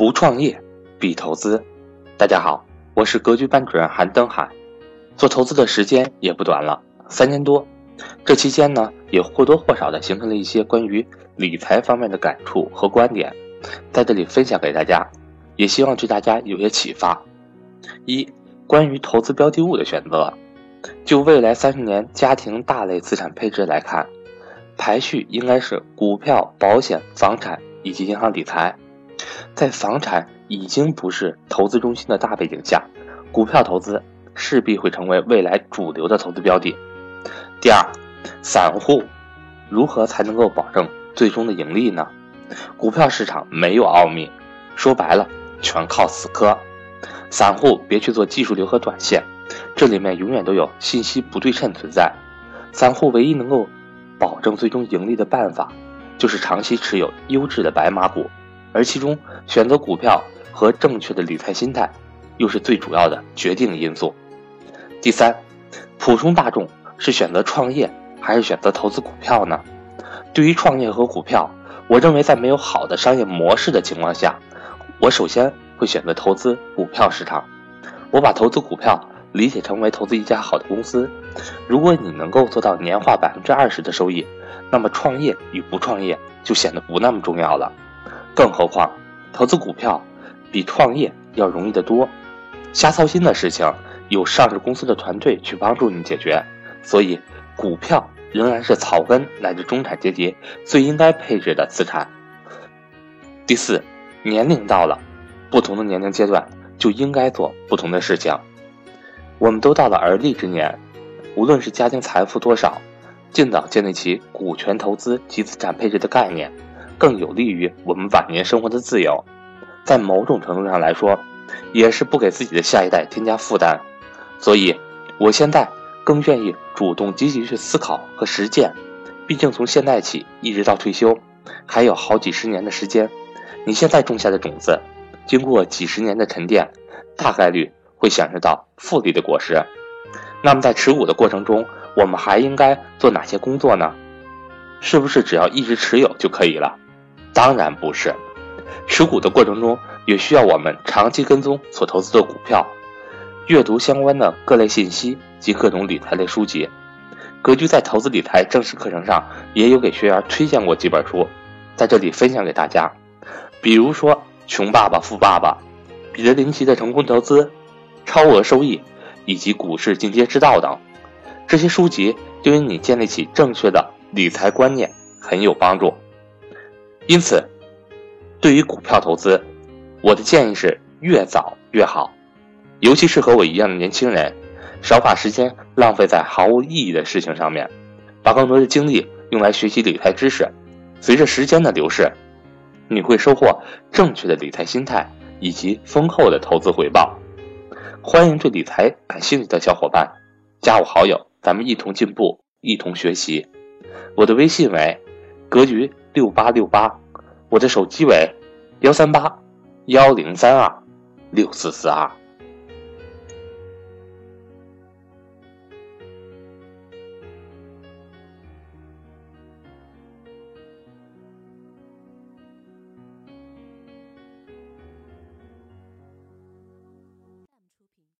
不创业，必投资。大家好，我是格局班主任韩登海。做投资的时间也不短了，三年多。这期间呢，也或多或少的形成了一些关于理财方面的感触和观点，在这里分享给大家，也希望对大家有些启发。一、关于投资标的物的选择，就未来三十年家庭大类资产配置来看，排序应该是股票、保险、房产以及银行理财。在房产已经不是投资中心的大背景下，股票投资势必会成为未来主流的投资标的。第二，散户如何才能够保证最终的盈利呢？股票市场没有奥秘，说白了全靠死磕。散户别去做技术流和短线，这里面永远都有信息不对称存在。散户唯一能够保证最终盈利的办法，就是长期持有优质的白马股。而其中选择股票和正确的理财心态，又是最主要的决定因素。第三，普通大众是选择创业还是选择投资股票呢？对于创业和股票，我认为在没有好的商业模式的情况下，我首先会选择投资股票市场。我把投资股票理解成为投资一家好的公司。如果你能够做到年化百分之二十的收益，那么创业与不创业就显得不那么重要了。更何况，投资股票比创业要容易得多。瞎操心的事情有上市公司的团队去帮助你解决。所以，股票仍然是草根乃至中产阶级最应该配置的资产。第四，年龄到了，不同的年龄阶段就应该做不同的事情。我们都到了而立之年，无论是家庭财富多少，尽早建立起股权投资及资产配置的概念。更有利于我们晚年生活的自由，在某种程度上来说，也是不给自己的下一代添加负担。所以，我现在更愿意主动积极去思考和实践。毕竟从现在起一直到退休，还有好几十年的时间。你现在种下的种子，经过几十年的沉淀，大概率会享受到复利的果实。那么在持股的过程中，我们还应该做哪些工作呢？是不是只要一直持有就可以了？当然不是，持股的过程中也需要我们长期跟踪所投资的股票，阅读相关的各类信息及各种理财类书籍。格局在投资理财正式课程上也有给学员推荐过几本书，在这里分享给大家。比如说《穷爸爸富爸爸》、彼得林奇的成功投资、超额收益以及股市进阶之道等，这些书籍对于你建立起正确的理财观念很有帮助。因此，对于股票投资，我的建议是越早越好，尤其是和我一样的年轻人，少把时间浪费在毫无意义的事情上面，把更多的精力用来学习理财知识。随着时间的流逝，你会收获正确的理财心态以及丰厚的投资回报。欢迎对理财感兴趣的小伙伴加我好友，咱们一同进步，一同学习。我的微信为格局。六八六八，我的手机为幺三八幺零三二六四四二。